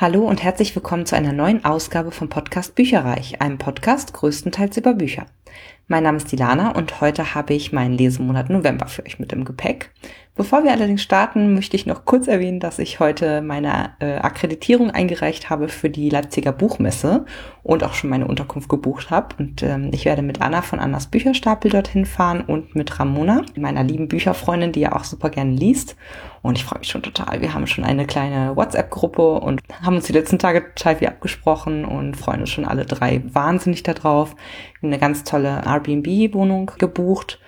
Hallo und herzlich willkommen zu einer neuen Ausgabe vom Podcast Bücherreich, einem Podcast größtenteils über Bücher. Mein Name ist Dilana und heute habe ich meinen Lesemonat November für euch mit im Gepäck. Bevor wir allerdings starten, möchte ich noch kurz erwähnen, dass ich heute meine äh, Akkreditierung eingereicht habe für die Leipziger Buchmesse und auch schon meine Unterkunft gebucht habe. Und ähm, ich werde mit Anna von Annas Bücherstapel dorthin fahren und mit Ramona, meiner lieben Bücherfreundin, die ja auch super gerne liest. Und ich freue mich schon total. Wir haben schon eine kleine WhatsApp-Gruppe und haben uns die letzten Tage total viel abgesprochen und freuen uns schon alle drei wahnsinnig darauf. Eine ganz tolle Airbnb-Wohnung gebucht.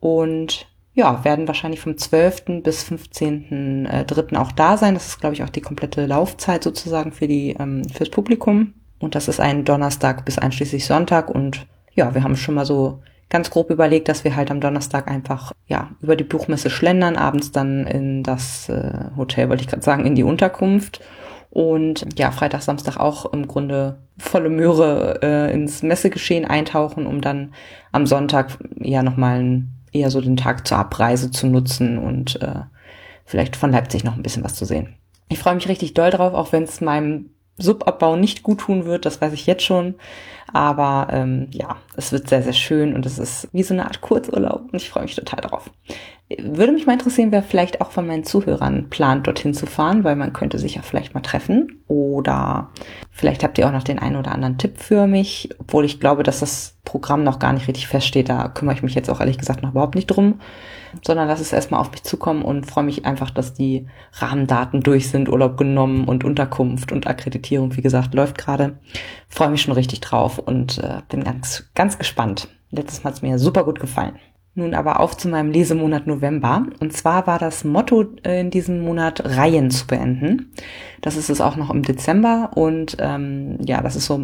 Und ja, werden wahrscheinlich vom 12. bis 15.3. Äh, auch da sein. Das ist, glaube ich, auch die komplette Laufzeit sozusagen für die, ähm, fürs Publikum. Und das ist ein Donnerstag bis einschließlich Sonntag. Und ja, wir haben schon mal so ganz grob überlegt, dass wir halt am Donnerstag einfach, ja, über die Buchmesse schlendern, abends dann in das äh, Hotel, wollte ich gerade sagen, in die Unterkunft. Und ja, Freitag, Samstag auch im Grunde volle Möhre äh, ins Messegeschehen eintauchen, um dann am Sonntag ja nochmal eher so den Tag zur Abreise zu nutzen und äh, vielleicht von Leipzig noch ein bisschen was zu sehen. Ich freue mich richtig doll drauf, auch wenn es meinem Subabbau nicht gut tun wird, das weiß ich jetzt schon. Aber ähm, ja, es wird sehr, sehr schön und es ist wie so eine Art Kurzurlaub und ich freue mich total drauf. Würde mich mal interessieren, wer vielleicht auch von meinen Zuhörern plant, dorthin zu fahren, weil man könnte sich ja vielleicht mal treffen. Oder vielleicht habt ihr auch noch den einen oder anderen Tipp für mich, obwohl ich glaube, dass das Programm noch gar nicht richtig feststeht. Da kümmere ich mich jetzt auch ehrlich gesagt noch überhaupt nicht drum, sondern lass es erstmal auf mich zukommen und freue mich einfach, dass die Rahmendaten durch sind, Urlaub genommen und Unterkunft und Akkreditierung, wie gesagt, läuft gerade. Freue mich schon richtig drauf und äh, bin ganz, ganz gespannt. Letztes Mal hat es mir super gut gefallen. Nun aber auf zu meinem Lesemonat November. Und zwar war das Motto äh, in diesem Monat Reihen zu beenden. Das ist es auch noch im Dezember. Und ähm, ja, das ist so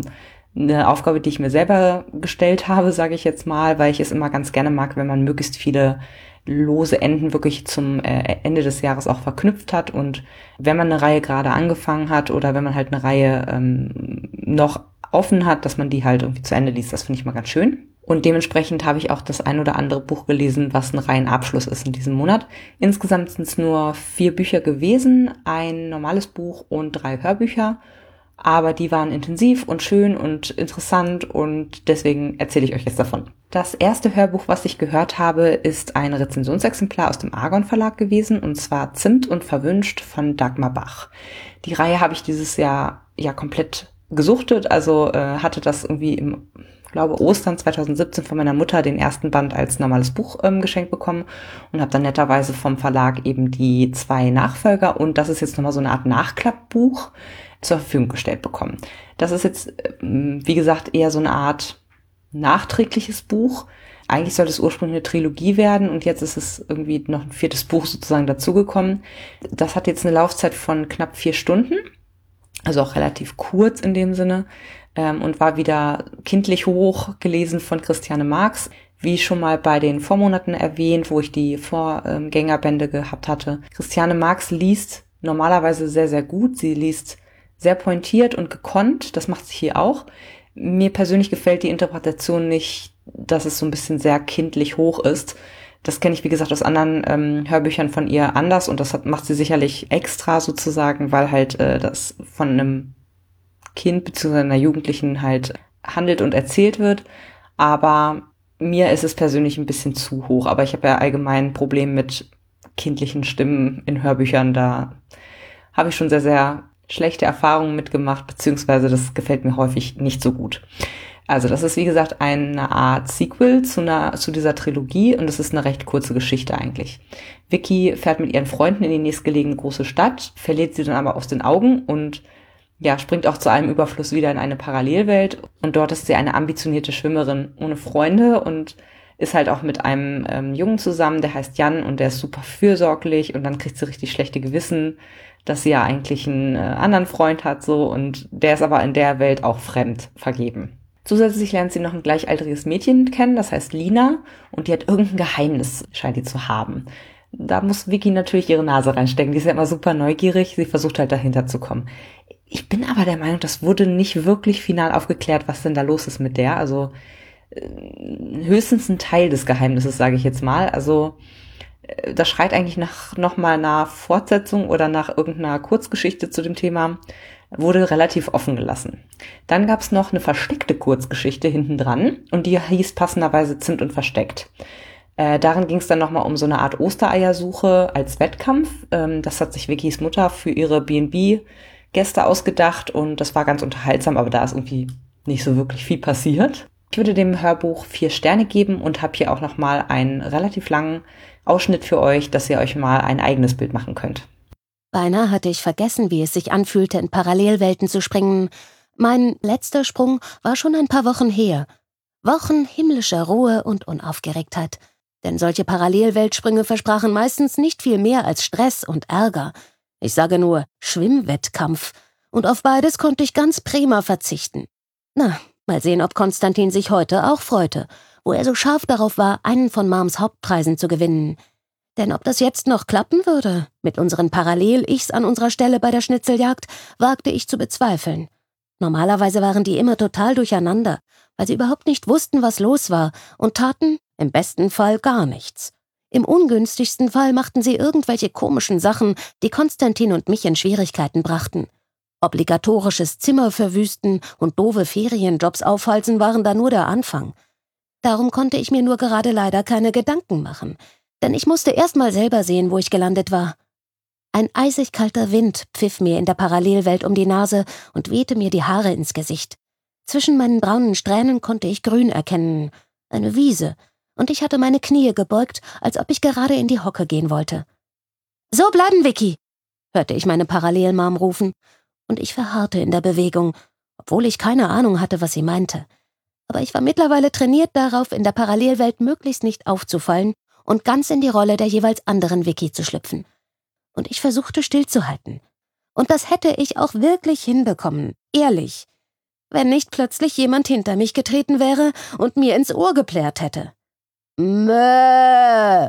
eine Aufgabe, die ich mir selber gestellt habe, sage ich jetzt mal, weil ich es immer ganz gerne mag, wenn man möglichst viele lose Enden wirklich zum äh, Ende des Jahres auch verknüpft hat. Und wenn man eine Reihe gerade angefangen hat oder wenn man halt eine Reihe ähm, noch offen hat, dass man die halt irgendwie zu Ende liest, das finde ich mal ganz schön. Und dementsprechend habe ich auch das ein oder andere Buch gelesen, was ein rein Abschluss ist in diesem Monat. Insgesamt sind es nur vier Bücher gewesen, ein normales Buch und drei Hörbücher. Aber die waren intensiv und schön und interessant und deswegen erzähle ich euch jetzt davon. Das erste Hörbuch, was ich gehört habe, ist ein Rezensionsexemplar aus dem Argon Verlag gewesen und zwar Zimt und Verwünscht von Dagmar Bach. Die Reihe habe ich dieses Jahr ja komplett gesuchtet, also äh, hatte das irgendwie im glaube Ostern 2017 von meiner Mutter den ersten Band als normales Buch ähm, geschenkt bekommen und habe dann netterweise vom Verlag eben die zwei Nachfolger und das ist jetzt nochmal so eine Art Nachklappbuch zur Verfügung gestellt bekommen. Das ist jetzt, ähm, wie gesagt, eher so eine Art nachträgliches Buch. Eigentlich sollte es ursprünglich eine Trilogie werden und jetzt ist es irgendwie noch ein viertes Buch sozusagen dazugekommen. Das hat jetzt eine Laufzeit von knapp vier Stunden also auch relativ kurz in dem Sinne ähm, und war wieder kindlich hoch gelesen von Christiane Marx. Wie schon mal bei den Vormonaten erwähnt, wo ich die Vorgängerbände gehabt hatte. Christiane Marx liest normalerweise sehr, sehr gut. Sie liest sehr pointiert und gekonnt. Das macht sie hier auch. Mir persönlich gefällt die Interpretation nicht, dass es so ein bisschen sehr kindlich hoch ist. Das kenne ich, wie gesagt, aus anderen ähm, Hörbüchern von ihr anders und das hat, macht sie sicherlich extra sozusagen, weil halt äh, das von einem Kind bzw. einer Jugendlichen halt handelt und erzählt wird. Aber mir ist es persönlich ein bisschen zu hoch. Aber ich habe ja allgemein ein Problem mit kindlichen Stimmen in Hörbüchern. Da habe ich schon sehr, sehr schlechte Erfahrungen mitgemacht, beziehungsweise das gefällt mir häufig nicht so gut. Also das ist wie gesagt eine Art Sequel zu, einer, zu dieser Trilogie und es ist eine recht kurze Geschichte eigentlich. Vicky fährt mit ihren Freunden in die nächstgelegene große Stadt, verliert sie dann aber aus den Augen und ja, springt auch zu einem Überfluss wieder in eine Parallelwelt und dort ist sie eine ambitionierte Schwimmerin ohne Freunde und ist halt auch mit einem ähm, Jungen zusammen, der heißt Jan und der ist super fürsorglich und dann kriegt sie richtig schlechte Gewissen, dass sie ja eigentlich einen äh, anderen Freund hat so und der ist aber in der Welt auch fremd vergeben. Zusätzlich lernt sie noch ein gleichaltriges Mädchen kennen, das heißt Lina, und die hat irgendein Geheimnis, scheint die zu haben. Da muss Vicky natürlich ihre Nase reinstecken. Die ist ja immer super neugierig. Sie versucht halt dahinter zu kommen. Ich bin aber der Meinung, das wurde nicht wirklich final aufgeklärt, was denn da los ist mit der. Also äh, höchstens ein Teil des Geheimnisses, sage ich jetzt mal. Also Äh, das schreit eigentlich nach nochmal einer Fortsetzung oder nach irgendeiner Kurzgeschichte zu dem Thema. Wurde relativ offen gelassen. Dann gab's noch eine versteckte Kurzgeschichte hinten dran und die hieß passenderweise Zimt und Versteckt. Äh, darin ging es dann nochmal um so eine Art Ostereiersuche als Wettkampf. Ähm, das hat sich Vickys Mutter für ihre B&B-Gäste ausgedacht und das war ganz unterhaltsam, aber da ist irgendwie nicht so wirklich viel passiert. Ich würde dem Hörbuch vier Sterne geben und habe hier auch nochmal einen relativ langen Ausschnitt für euch, dass ihr euch mal ein eigenes Bild machen könnt. Beinahe hatte ich vergessen, wie es sich anfühlte, in Parallelwelten zu springen. Mein letzter Sprung war schon ein paar Wochen her. Wochen himmlischer Ruhe und Unaufgeregtheit. Denn solche Parallelweltsprünge versprachen meistens nicht viel mehr als Stress und Ärger. Ich sage nur Schwimmwettkampf. Und auf beides konnte ich ganz prima verzichten. Na, mal sehen, ob Konstantin sich heute auch freute, wo er so scharf darauf war, einen von Mams Hauptpreisen zu gewinnen. Denn ob das jetzt noch klappen würde, mit unseren Parallel-Ichs an unserer Stelle bei der Schnitzeljagd, wagte ich zu bezweifeln. Normalerweise waren die immer total durcheinander, weil sie überhaupt nicht wussten, was los war, und taten, im besten Fall, gar nichts. Im ungünstigsten Fall machten sie irgendwelche komischen Sachen, die Konstantin und mich in Schwierigkeiten brachten. Obligatorisches Zimmer verwüsten und doofe Ferienjobs aufhalsen waren da nur der Anfang. Darum konnte ich mir nur gerade leider keine Gedanken machen, denn ich musste erst mal selber sehen, wo ich gelandet war. Ein eisig kalter Wind pfiff mir in der Parallelwelt um die Nase und wehte mir die Haare ins Gesicht. Zwischen meinen braunen Strähnen konnte ich Grün erkennen, eine Wiese, und ich hatte meine Knie gebeugt, als ob ich gerade in die Hocke gehen wollte. So bleiben, Vicky, hörte ich meine Parallelmam rufen, und ich verharrte in der Bewegung, obwohl ich keine Ahnung hatte, was sie meinte. Aber ich war mittlerweile trainiert darauf, in der Parallelwelt möglichst nicht aufzufallen und ganz in die Rolle der jeweils anderen Vicky zu schlüpfen und ich versuchte stillzuhalten. Und das hätte ich auch wirklich hinbekommen, ehrlich, wenn nicht plötzlich jemand hinter mich getreten wäre und mir ins Ohr geplärt hätte. Mö!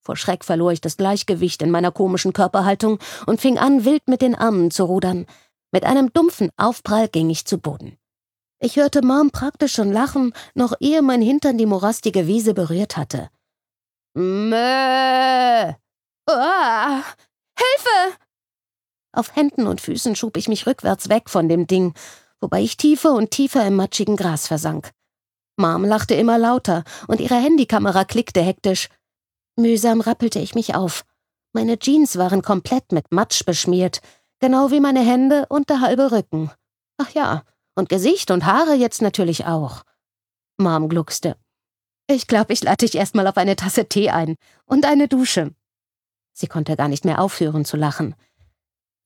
Vor Schreck verlor ich das Gleichgewicht in meiner komischen Körperhaltung und fing an, wild mit den Armen zu rudern. Mit einem dumpfen Aufprall ging ich zu Boden. Ich hörte Mom praktisch schon lachen, noch ehe mein Hintern die morastige Wiese berührt hatte. Mö! Ah, Hilfe! Auf Händen und Füßen schob ich mich rückwärts weg von dem Ding, wobei ich tiefer und tiefer im matschigen Gras versank. Mom lachte immer lauter und ihre Handykamera klickte hektisch. Mühsam rappelte ich mich auf. Meine Jeans waren komplett mit Matsch beschmiert, genau wie meine Hände und der halbe Rücken. Ach ja, und Gesicht und Haare jetzt natürlich auch. Mom gluckste. Ich glaube, ich lade dich erstmal auf eine Tasse Tee ein und eine Dusche. Sie konnte gar nicht mehr aufhören zu lachen.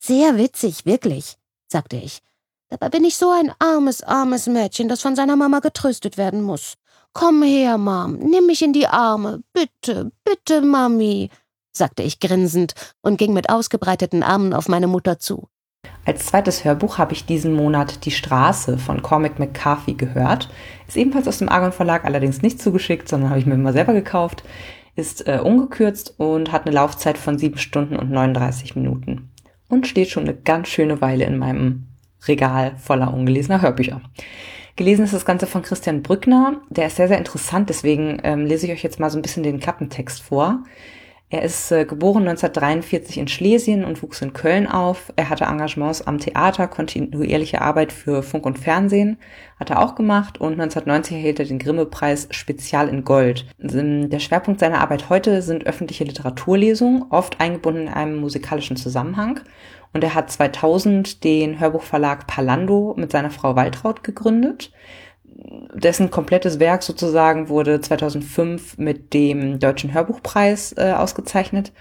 Sehr witzig, wirklich, sagte ich. Dabei bin ich so ein armes, armes Mädchen, das von seiner Mama getröstet werden muss. Komm her, Mom, nimm mich in die Arme. Bitte, bitte, Mami, sagte ich grinsend und ging mit ausgebreiteten Armen auf meine Mutter zu. Als zweites Hörbuch habe ich diesen Monat Die Straße von Cormac McCarthy gehört. Ist ebenfalls aus dem Argon Verlag, allerdings nicht zugeschickt, sondern habe ich mir immer selber gekauft ist äh, ungekürzt und hat eine Laufzeit von sieben Stunden und 39 Minuten. Und steht schon eine ganz schöne Weile in meinem Regal voller ungelesener Hörbücher. Gelesen ist das Ganze von Christian Brückner. Der ist sehr, sehr interessant, deswegen ähm, lese ich euch jetzt mal so ein bisschen den Klappentext vor. Er ist äh, geboren 1943 in Schlesien und wuchs in Köln auf. Er hatte Engagements am Theater, kontinuierliche Arbeit für Funk und Fernsehen hat er auch gemacht und 1990 erhielt er den Grimme-Preis Spezial in Gold. Der Schwerpunkt seiner Arbeit heute sind öffentliche Literaturlesungen, oft eingebunden in einem musikalischen Zusammenhang. Und er hat 2000 den Hörbuchverlag Palando mit seiner Frau Waltraud gegründet dessen komplettes Werk sozusagen wurde 2005 mit dem Deutschen Hörbuchpreis äh, ausgezeichnet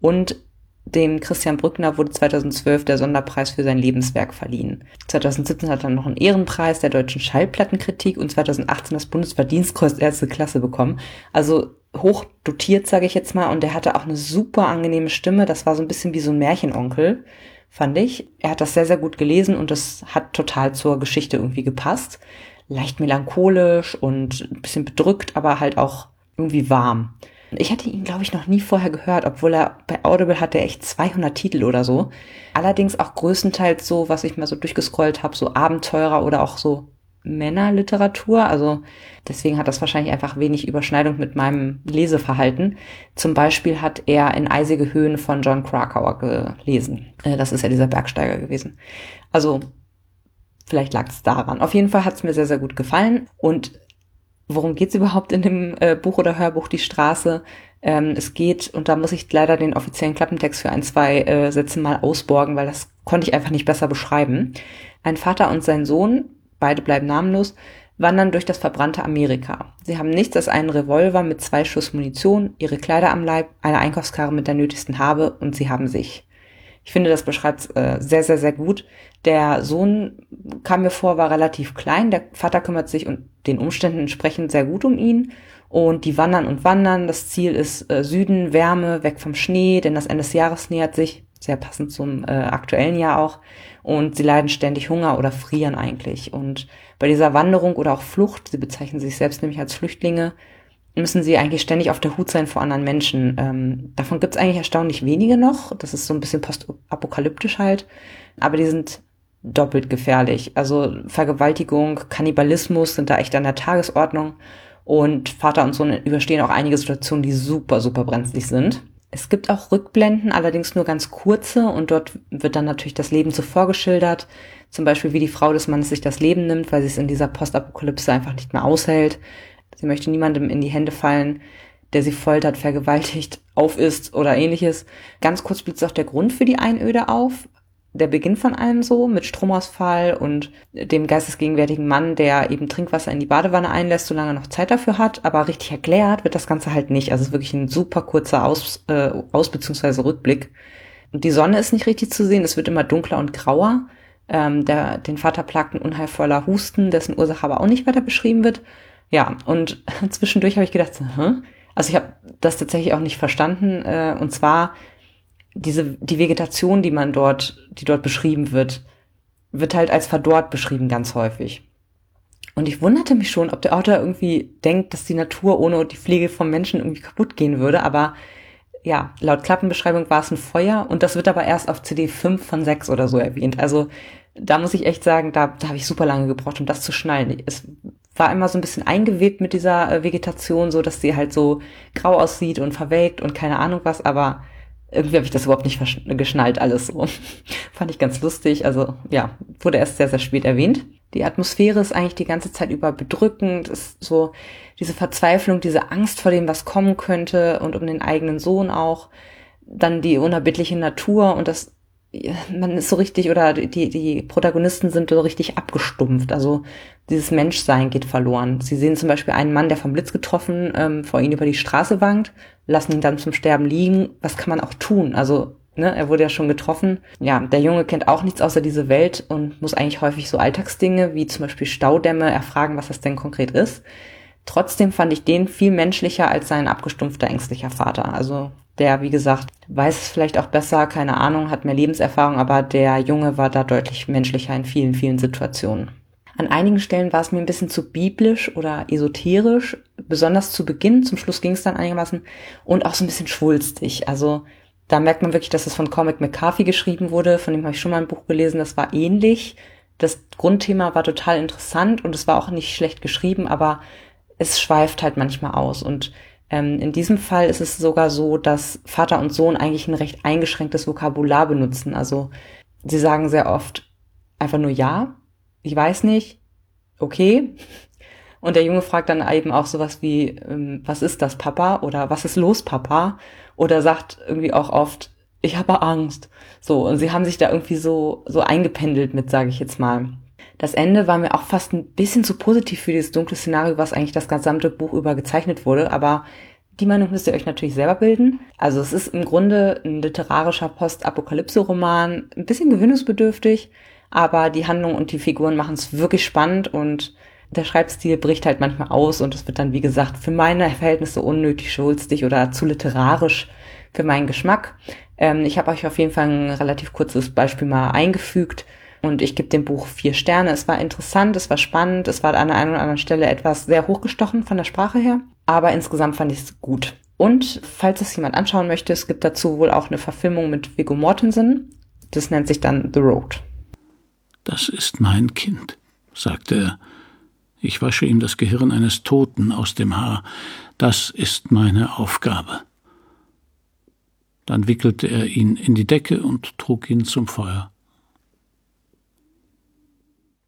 und dem Christian Brückner wurde 2012 der Sonderpreis für sein Lebenswerk verliehen. 2017 hat er noch einen Ehrenpreis der deutschen Schallplattenkritik und 2018 das Bundesverdienstkreuz erste Klasse bekommen. Also hoch dotiert, sage ich jetzt mal. Und er hatte auch eine super angenehme Stimme. Das war so ein bisschen wie so ein Märchenonkel, fand ich. Er hat das sehr, sehr gut gelesen und das hat total zur Geschichte irgendwie gepasst leicht melancholisch und ein bisschen bedrückt, aber halt auch irgendwie warm. Ich hatte ihn, glaube ich, noch nie vorher gehört, obwohl er bei Audible hatte echt 200 Titel oder so. Allerdings auch größtenteils so, was ich mal so durchgescrollt habe, so Abenteurer oder auch so Männerliteratur. Also deswegen hat das wahrscheinlich einfach wenig Überschneidung mit meinem Leseverhalten. Zum Beispiel hat er in Eisige Höhen von John Krakauer gelesen. Äh, das ist ja dieser Bergsteiger gewesen. Also vielleicht lag es daran. Auf jeden Fall hat es mir sehr, sehr gut gefallen. Und worum geht es überhaupt in dem äh, Buch oder Hörbuch Die Straße? Ähm, es geht, und da muss ich leider den offiziellen Klappentext für ein, zwei äh, Sätze mal ausborgen, weil das konnte ich einfach nicht besser beschreiben. Ein Vater und sein Sohn, beide bleiben namenlos, wandern durch das verbrannte Amerika. Sie haben nichts als einen Revolver mit zwei Schuss Munition, ihre Kleider am Leib, eine Einkaufskarre mit der nötigsten Habe und sie haben sich. Ich finde, das beschreibt äh, sehr, sehr, sehr gut. Der Sohn kam mir vor, war relativ klein. Der Vater kümmert sich und den Umständen entsprechend sehr gut um ihn. Und die wandern und wandern. Das Ziel ist äh, Süden, Wärme, weg vom Schnee, denn das Ende des Jahres nähert sich. Sehr passend zum äh, aktuellen Jahr auch. Und sie leiden ständig Hunger oder frieren eigentlich. Und bei dieser Wanderung oder auch Flucht, sie bezeichnen sich selbst nämlich als Flüchtlinge, müssen sie eigentlich ständig auf der Hut sein vor anderen Menschen. Ähm, davon gibt es eigentlich erstaunlich wenige noch. Das ist so ein bisschen postapokalyptisch halt. Aber die sind doppelt gefährlich. Also Vergewaltigung, Kannibalismus sind da echt an der Tagesordnung. Und Vater und Sohn überstehen auch einige Situationen, die super, super brenzlig sind. Es gibt auch Rückblenden, allerdings nur ganz kurze und dort wird dann natürlich das Leben zuvor geschildert. Zum Beispiel, wie die Frau des Mannes sich das Leben nimmt, weil sie es in dieser Postapokalypse einfach nicht mehr aushält. Sie möchte niemandem in die Hände fallen, der sie foltert, vergewaltigt, aufisst oder ähnliches. Ganz kurz blitzt auch der Grund für die Einöde auf der Beginn von allem so mit Stromausfall und dem geistesgegenwärtigen Mann, der eben Trinkwasser in die Badewanne einlässt, solange er noch Zeit dafür hat. Aber richtig erklärt wird das Ganze halt nicht. Also es ist wirklich ein super kurzer Aus, äh, Aus- bzw. Rückblick. Und die Sonne ist nicht richtig zu sehen. Es wird immer dunkler und grauer. Ähm, der, den Vater plagt ein unheilvoller Husten, dessen Ursache aber auch nicht weiter beschrieben wird. Ja, und zwischendurch habe ich gedacht, hm? also ich habe das tatsächlich auch nicht verstanden. Äh, und zwar diese, die Vegetation, die man dort, die dort beschrieben wird, wird halt als verdorrt beschrieben ganz häufig. Und ich wunderte mich schon, ob der Autor irgendwie denkt, dass die Natur ohne die Pflege vom Menschen irgendwie kaputt gehen würde, aber ja, laut Klappenbeschreibung war es ein Feuer und das wird aber erst auf CD 5 von 6 oder so erwähnt. Also da muss ich echt sagen, da, da habe ich super lange gebraucht, um das zu schnallen. Es war immer so ein bisschen eingewebt mit dieser äh, Vegetation, so dass sie halt so grau aussieht und verwelkt und keine Ahnung was, aber irgendwie habe ich das überhaupt nicht geschnallt, alles so. Fand ich ganz lustig. Also ja, wurde erst sehr, sehr spät erwähnt. Die Atmosphäre ist eigentlich die ganze Zeit über bedrückend, ist so diese Verzweiflung, diese Angst vor dem, was kommen könnte und um den eigenen Sohn auch. Dann die unerbittliche Natur und das man ist so richtig, oder die, die Protagonisten sind so richtig abgestumpft. Also dieses Menschsein geht verloren. Sie sehen zum Beispiel einen Mann, der vom Blitz getroffen ähm, vor ihnen über die Straße wankt, lassen ihn dann zum Sterben liegen. Was kann man auch tun? Also, ne, er wurde ja schon getroffen. Ja, der Junge kennt auch nichts außer diese Welt und muss eigentlich häufig so Alltagsdinge wie zum Beispiel Staudämme erfragen, was das denn konkret ist. Trotzdem fand ich den viel menschlicher als sein abgestumpfter, ängstlicher Vater. Also der, wie gesagt, weiß es vielleicht auch besser, keine Ahnung, hat mehr Lebenserfahrung, aber der Junge war da deutlich menschlicher in vielen, vielen Situationen. An einigen Stellen war es mir ein bisschen zu biblisch oder esoterisch, besonders zu Beginn, zum Schluss ging es dann einigermaßen und auch so ein bisschen schwulstig. Also da merkt man wirklich, dass es von Comic McCarthy geschrieben wurde, von dem habe ich schon mal ein Buch gelesen, das war ähnlich. Das Grundthema war total interessant und es war auch nicht schlecht geschrieben, aber es schweift halt manchmal aus und ähm, in diesem Fall ist es sogar so, dass Vater und Sohn eigentlich ein recht eingeschränktes Vokabular benutzen. Also sie sagen sehr oft einfach nur ja, ich weiß nicht, okay. Und der Junge fragt dann eben auch sowas wie, ähm, was ist das, Papa? Oder was ist los, Papa? Oder sagt irgendwie auch oft, ich habe Angst. So, und sie haben sich da irgendwie so, so eingependelt mit, sage ich jetzt mal. Das Ende war mir auch fast ein bisschen zu positiv für dieses dunkle Szenario, was eigentlich das gesamte Buch über gezeichnet wurde, aber die Meinung müsst ihr euch natürlich selber bilden. Also es ist im Grunde ein literarischer Postapokalypse-Roman, ein bisschen gewöhnungsbedürftig, aber die Handlung und die Figuren machen es wirklich spannend und der Schreibstil bricht halt manchmal aus und es wird dann, wie gesagt, für meine Verhältnisse unnötig schulstig oder zu literarisch für meinen Geschmack. Ähm, ich habe euch auf jeden Fall ein relativ kurzes Beispiel mal eingefügt. Und ich gebe dem Buch vier Sterne. Es war interessant, es war spannend, es war an der einen oder anderen Stelle etwas sehr hochgestochen von der Sprache her. Aber insgesamt fand ich es gut. Und falls es jemand anschauen möchte, es gibt dazu wohl auch eine Verfilmung mit Viggo Mortensen. Das nennt sich dann The Road. Das ist mein Kind, sagte er Ich wasche ihm das Gehirn eines Toten aus dem Haar. Das ist meine Aufgabe. Dann wickelte er ihn in die Decke und trug ihn zum Feuer.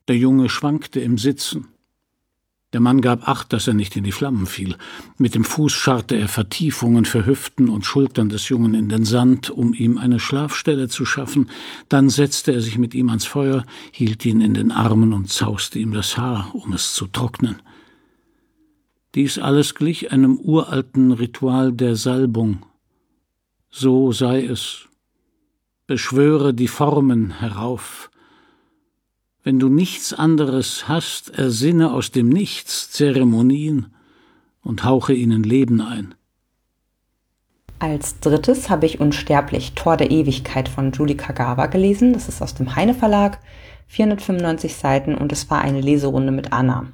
Der Junge schwankte im Sitzen. Der Mann gab acht, dass er nicht in die Flammen fiel. Mit dem Fuß scharrte er Vertiefungen für Hüften und Schultern des Jungen in den Sand, um ihm eine Schlafstelle zu schaffen. Dann setzte er sich mit ihm ans Feuer, hielt ihn in den Armen und zauste ihm das Haar, um es zu trocknen. Dies alles glich einem uralten Ritual der Salbung. So sei es. Beschwöre die Formen herauf, wenn du nichts anderes hast, ersinne aus dem Nichts Zeremonien und hauche ihnen Leben ein. Als drittes habe ich Unsterblich, Tor der Ewigkeit von Julie Kagawa gelesen. Das ist aus dem Heine Verlag, 495 Seiten und es war eine Leserunde mit Anna.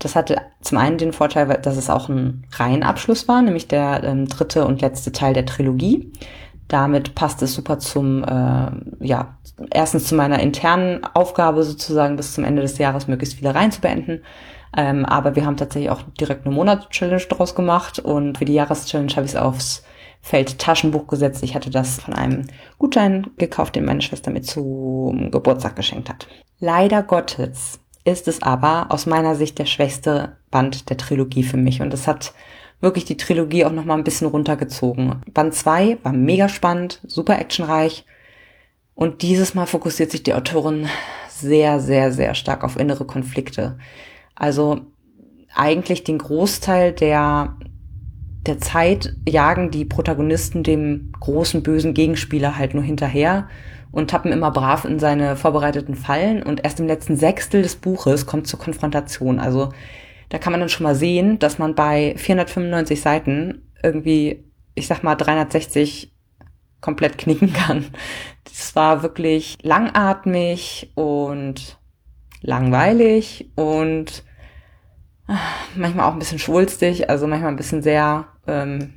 Das hatte zum einen den Vorteil, dass es auch ein Reihenabschluss war, nämlich der ähm, dritte und letzte Teil der Trilogie. Damit passt es super zum, äh, ja, erstens zu meiner internen Aufgabe sozusagen bis zum Ende des Jahres möglichst viele Reihen zu beenden. Ähm, aber wir haben tatsächlich auch direkt eine Monatschallenge daraus gemacht und für die Jahreschallenge habe ich es aufs Feld Taschenbuch gesetzt. Ich hatte das von einem Gutschein gekauft, den meine Schwester mir zum Geburtstag geschenkt hat. Leider Gottes ist es aber aus meiner Sicht der schwächste Band der Trilogie für mich und es hat wirklich die Trilogie auch noch mal ein bisschen runtergezogen. Band 2 war mega spannend, super actionreich. Und dieses Mal fokussiert sich die Autorin sehr, sehr, sehr stark auf innere Konflikte. Also eigentlich den Großteil der, der Zeit jagen die Protagonisten dem großen bösen Gegenspieler halt nur hinterher und tappen immer brav in seine vorbereiteten Fallen und erst im letzten Sechstel des Buches kommt zur Konfrontation. Also da kann man dann schon mal sehen, dass man bei 495 Seiten irgendwie, ich sag mal, 360 komplett knicken kann. Das war wirklich langatmig und langweilig und ah, manchmal auch ein bisschen schwulstig, also manchmal ein bisschen sehr ähm,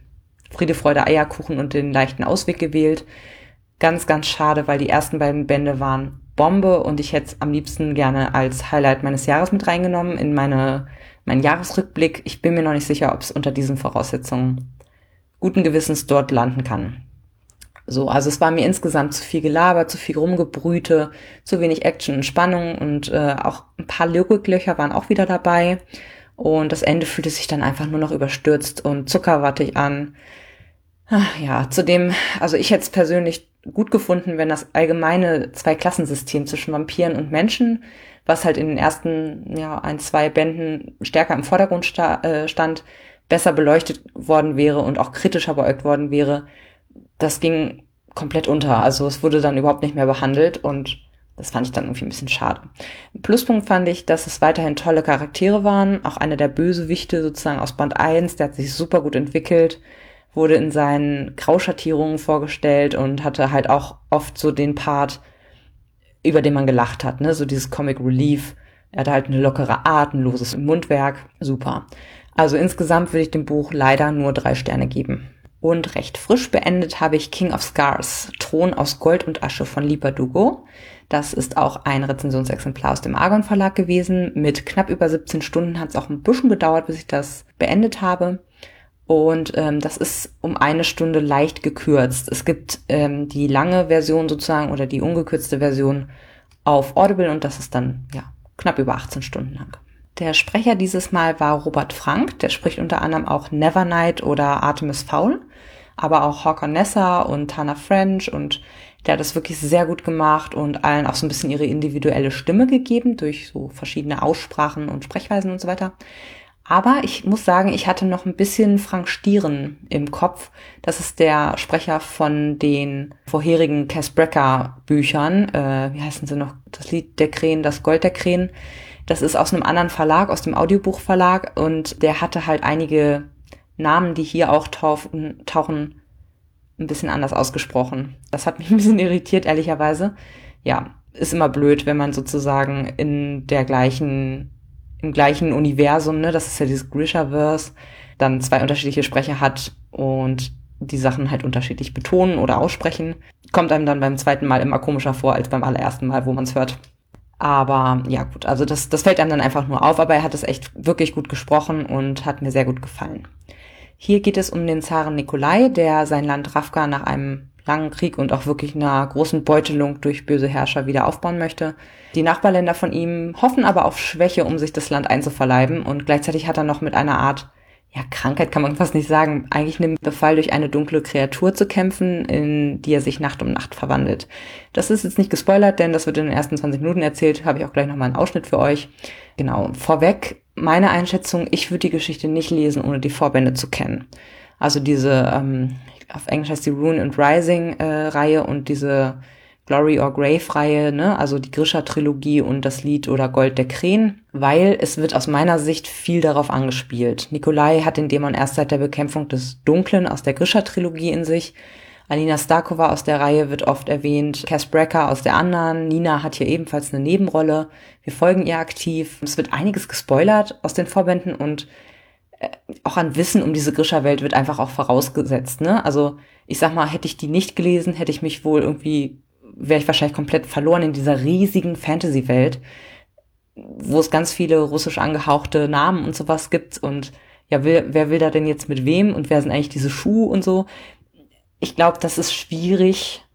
Friede, Freude, Eierkuchen und den leichten Ausweg gewählt. Ganz, ganz schade, weil die ersten beiden Bände waren Bombe und ich hätte es am liebsten gerne als Highlight meines Jahres mit reingenommen in meine mein Jahresrückblick. Ich bin mir noch nicht sicher, ob es unter diesen Voraussetzungen guten Gewissens dort landen kann. So, also es war mir insgesamt zu viel Gelaber, zu viel Rumgebrüte, zu wenig Action und Spannung und äh, auch ein paar Logiklöcher waren auch wieder dabei. Und das Ende fühlte sich dann einfach nur noch überstürzt und zuckerwattig an. Ach, ja, zudem, also ich hätte es persönlich gut gefunden, wenn das allgemeine Zwei-Klassensystem zwischen Vampiren und Menschen was halt in den ersten ja, ein, zwei Bänden stärker im Vordergrund sta äh, stand, besser beleuchtet worden wäre und auch kritischer beäugt worden wäre, das ging komplett unter. Also es wurde dann überhaupt nicht mehr behandelt und das fand ich dann irgendwie ein bisschen schade. Pluspunkt fand ich, dass es weiterhin tolle Charaktere waren. Auch einer der Bösewichte sozusagen aus Band 1, der hat sich super gut entwickelt, wurde in seinen Grauschattierungen vorgestellt und hatte halt auch oft so den Part, über den man gelacht hat, ne? So dieses Comic Relief. Er hatte halt eine lockere Art, ein loses Mundwerk. Super. Also insgesamt würde ich dem Buch leider nur drei Sterne geben. Und recht frisch beendet habe ich King of Scars, Thron aus Gold und Asche von Lipa Dugo. Das ist auch ein Rezensionsexemplar aus dem Argon Verlag gewesen. Mit knapp über 17 Stunden hat es auch ein bisschen gedauert, bis ich das beendet habe. Und ähm, das ist um eine Stunde leicht gekürzt. Es gibt ähm, die lange Version sozusagen oder die ungekürzte Version auf Audible und das ist dann ja knapp über 18 Stunden lang. Der Sprecher dieses Mal war Robert Frank, der spricht unter anderem auch Nevernight oder Artemis Fowl, aber auch Hawker Nessa und Tana French und der hat das wirklich sehr gut gemacht und allen auch so ein bisschen ihre individuelle Stimme gegeben durch so verschiedene Aussprachen und Sprechweisen und so weiter. Aber ich muss sagen, ich hatte noch ein bisschen Frank Stieren im Kopf. Das ist der Sprecher von den vorherigen Cass Brecker Büchern. Äh, wie heißen sie noch? Das Lied der Krähen, das Gold der Krähen. Das ist aus einem anderen Verlag, aus dem Audiobuchverlag. Und der hatte halt einige Namen, die hier auch tauchen, tauchen ein bisschen anders ausgesprochen. Das hat mich ein bisschen irritiert, ehrlicherweise. Ja, ist immer blöd, wenn man sozusagen in der gleichen im gleichen Universum, ne, das ist ja dieses Grishaverse, dann zwei unterschiedliche Sprecher hat und die Sachen halt unterschiedlich betonen oder aussprechen, kommt einem dann beim zweiten Mal immer komischer vor als beim allerersten Mal, wo man es hört. Aber ja gut, also das, das fällt einem dann einfach nur auf, aber er hat es echt wirklich gut gesprochen und hat mir sehr gut gefallen. Hier geht es um den Zaren Nikolai, der sein Land Ravka nach einem langen Krieg und auch wirklich einer großen Beutelung durch böse Herrscher wieder aufbauen möchte. Die Nachbarländer von ihm hoffen aber auf Schwäche, um sich das Land einzuverleiben und gleichzeitig hat er noch mit einer Art ja, Krankheit kann man fast nicht sagen, eigentlich einem Befall durch eine dunkle Kreatur zu kämpfen, in die er sich Nacht um Nacht verwandelt. Das ist jetzt nicht gespoilert, denn das wird in den ersten 20 Minuten erzählt, habe ich auch gleich nochmal einen Ausschnitt für euch. Genau, vorweg meine Einschätzung, ich würde die Geschichte nicht lesen, ohne die Vorbände zu kennen. Also diese, ähm, auf Englisch heißt die Rune and Rising äh, Reihe und diese Glory or Grave Reihe, ne, also die Grisha Trilogie und das Lied oder Gold der Krähen, weil es wird aus meiner Sicht viel darauf angespielt. Nikolai hat den Dämon erst seit der Bekämpfung des Dunklen aus der Grisha Trilogie in sich. Alina Starkova aus der Reihe wird oft erwähnt, Cass Brecker aus der anderen, Nina hat hier ebenfalls eine Nebenrolle. Wir folgen ihr aktiv. Es wird einiges gespoilert aus den Vorbänden und auch an Wissen um diese Grisha-Welt wird einfach auch vorausgesetzt. Ne? Also ich sag mal, hätte ich die nicht gelesen, hätte ich mich wohl irgendwie wäre ich wahrscheinlich komplett verloren in dieser riesigen Fantasy-Welt, wo es ganz viele russisch angehauchte Namen und sowas gibt und ja, will, wer will da denn jetzt mit wem und wer sind eigentlich diese Schuhe und so. Ich glaube, das ist schwierig.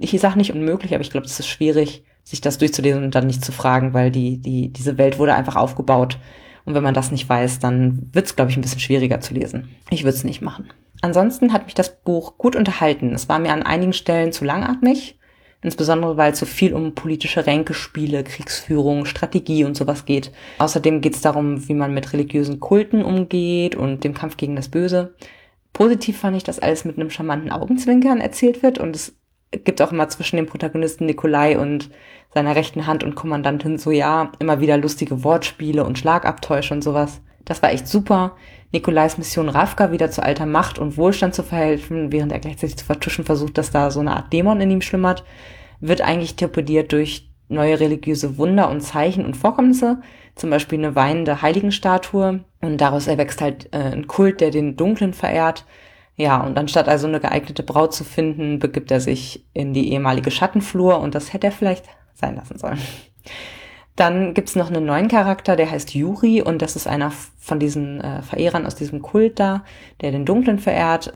Ich sage nicht unmöglich, aber ich glaube, das ist schwierig, sich das durchzulesen und dann nicht zu fragen, weil die, die, diese Welt wurde einfach aufgebaut. Und wenn man das nicht weiß, dann wird es, glaube ich, ein bisschen schwieriger zu lesen. Ich würde es nicht machen. Ansonsten hat mich das Buch gut unterhalten. Es war mir an einigen Stellen zu langatmig insbesondere weil es so viel um politische Ränkespiele, Kriegsführung, Strategie und sowas geht. Außerdem geht es darum, wie man mit religiösen Kulten umgeht und dem Kampf gegen das Böse. Positiv fand ich, dass alles mit einem charmanten Augenzwinkern erzählt wird und es gibt auch immer zwischen dem Protagonisten Nikolai und seiner rechten Hand und Kommandantin Soja immer wieder lustige Wortspiele und Schlagabtäusche und sowas. Das war echt super. Nikolais Mission Ravka wieder zu alter Macht und Wohlstand zu verhelfen, während er gleichzeitig zu vertuschen versucht, dass da so eine Art Dämon in ihm schlummert, wird eigentlich torpediert durch neue religiöse Wunder und Zeichen und Vorkommnisse, zum Beispiel eine weinende Heiligenstatue und daraus erwächst halt äh, ein Kult, der den Dunklen verehrt. Ja, und anstatt also eine geeignete Braut zu finden, begibt er sich in die ehemalige Schattenflur und das hätte er vielleicht sein lassen sollen. Dann gibt's noch einen neuen Charakter, der heißt Yuri und das ist einer von diesen äh, Verehrern aus diesem Kult da, der den Dunklen verehrt.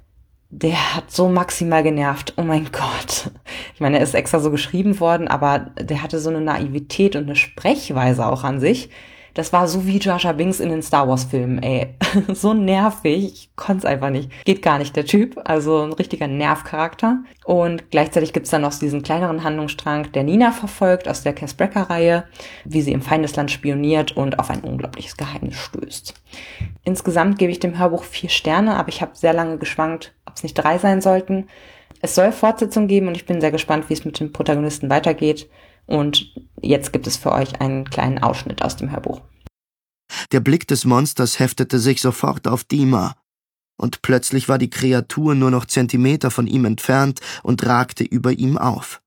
Der hat so maximal genervt. Oh mein Gott. Ich meine, er ist extra so geschrieben worden, aber der hatte so eine Naivität und eine Sprechweise auch an sich das war so wie Jar Jar Binks in den Star Wars Filmen, ey. so nervig. Ich konnte es einfach nicht. Geht gar nicht, der Typ. Also ein richtiger Nervcharakter. Und gleichzeitig gibt's dann noch diesen kleineren Handlungsstrang, der Nina verfolgt aus der Cass Brecker-Reihe, wie sie im Feindesland spioniert und auf ein unglaubliches Geheimnis stößt. Insgesamt gebe ich dem Hörbuch vier Sterne, aber ich habe sehr lange geschwankt, ob es nicht drei sein sollten. Es soll Fortsetzung geben und ich bin sehr gespannt, wie es mit dem Protagonisten weitergeht. Und jetzt gibt es für euch einen kleinen Ausschnitt aus dem Hörbuch. Der Blick des Monsters heftete sich sofort auf Dima, und plötzlich war die Kreatur nur noch Zentimeter von ihm entfernt und ragte über ihm auf.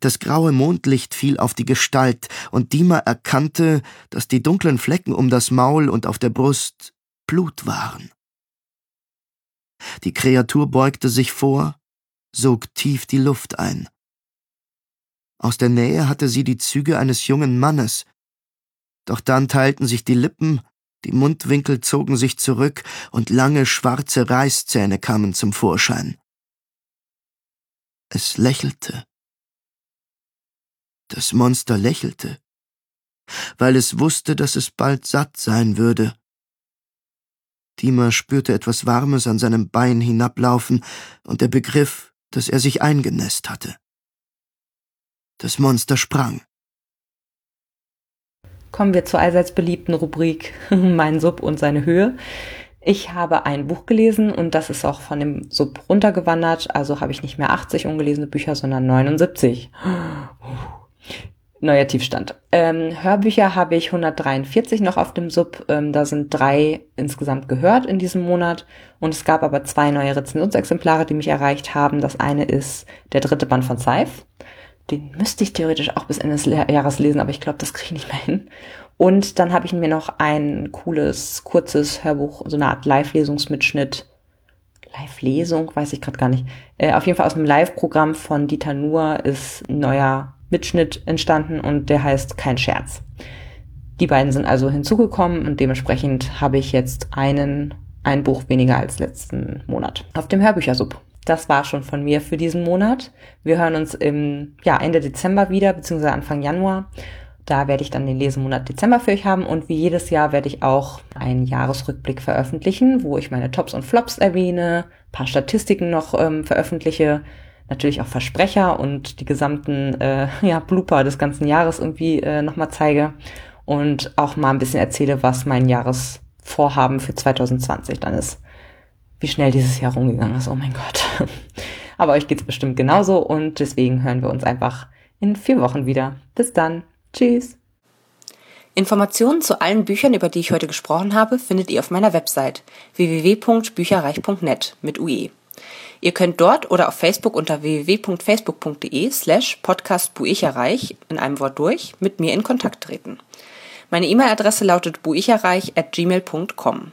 Das graue Mondlicht fiel auf die Gestalt, und Dima erkannte, dass die dunklen Flecken um das Maul und auf der Brust Blut waren. Die Kreatur beugte sich vor, sog tief die Luft ein. Aus der Nähe hatte sie die Züge eines jungen Mannes. Doch dann teilten sich die Lippen, die Mundwinkel zogen sich zurück und lange schwarze Reißzähne kamen zum Vorschein. Es lächelte. Das Monster lächelte, weil es wusste, dass es bald satt sein würde. Dima spürte etwas Warmes an seinem Bein hinablaufen, und er begriff, dass er sich eingenässt hatte. Das Monster sprang. Kommen wir zur allseits beliebten Rubrik Mein Sub und seine Höhe. Ich habe ein Buch gelesen und das ist auch von dem Sub runtergewandert. Also habe ich nicht mehr 80 ungelesene Bücher, sondern 79. Neuer Tiefstand. Ähm, Hörbücher habe ich 143 noch auf dem Sub. Ähm, da sind drei insgesamt gehört in diesem Monat. Und es gab aber zwei neue Rezensionsexemplare, die mich erreicht haben. Das eine ist der dritte Band von Scythe. Den müsste ich theoretisch auch bis Ende des Jahres lesen, aber ich glaube, das kriege ich nicht mehr hin. Und dann habe ich mir noch ein cooles, kurzes Hörbuch, so eine Art Live-Lesungsmitschnitt. Live-Lesung, weiß ich gerade gar nicht. Äh, auf jeden Fall aus einem Live-Programm von Dieter Nuhr ist ein neuer Mitschnitt entstanden und der heißt Kein Scherz. Die beiden sind also hinzugekommen und dementsprechend habe ich jetzt einen, ein Buch weniger als letzten Monat auf dem Hörbüchersub. Das war schon von mir für diesen Monat. Wir hören uns im ja, Ende Dezember wieder, beziehungsweise Anfang Januar. Da werde ich dann den Lesemonat Dezember für euch haben und wie jedes Jahr werde ich auch einen Jahresrückblick veröffentlichen, wo ich meine Tops und Flops erwähne, paar Statistiken noch ähm, veröffentliche, natürlich auch Versprecher und die gesamten äh, ja, Blooper des ganzen Jahres irgendwie äh, nochmal zeige und auch mal ein bisschen erzähle, was mein Jahresvorhaben für 2020 dann ist. Wie schnell dieses Jahr rumgegangen ist, oh mein Gott. Aber euch geht's bestimmt genauso und deswegen hören wir uns einfach in vier Wochen wieder. Bis dann. Tschüss. Informationen zu allen Büchern, über die ich heute gesprochen habe, findet ihr auf meiner Website www.bücherreich.net mit UE. Ihr könnt dort oder auf Facebook unter www.facebook.de slash podcastbuicherreich in einem Wort durch mit mir in Kontakt treten. Meine E-Mail-Adresse lautet buicherreich at gmail.com.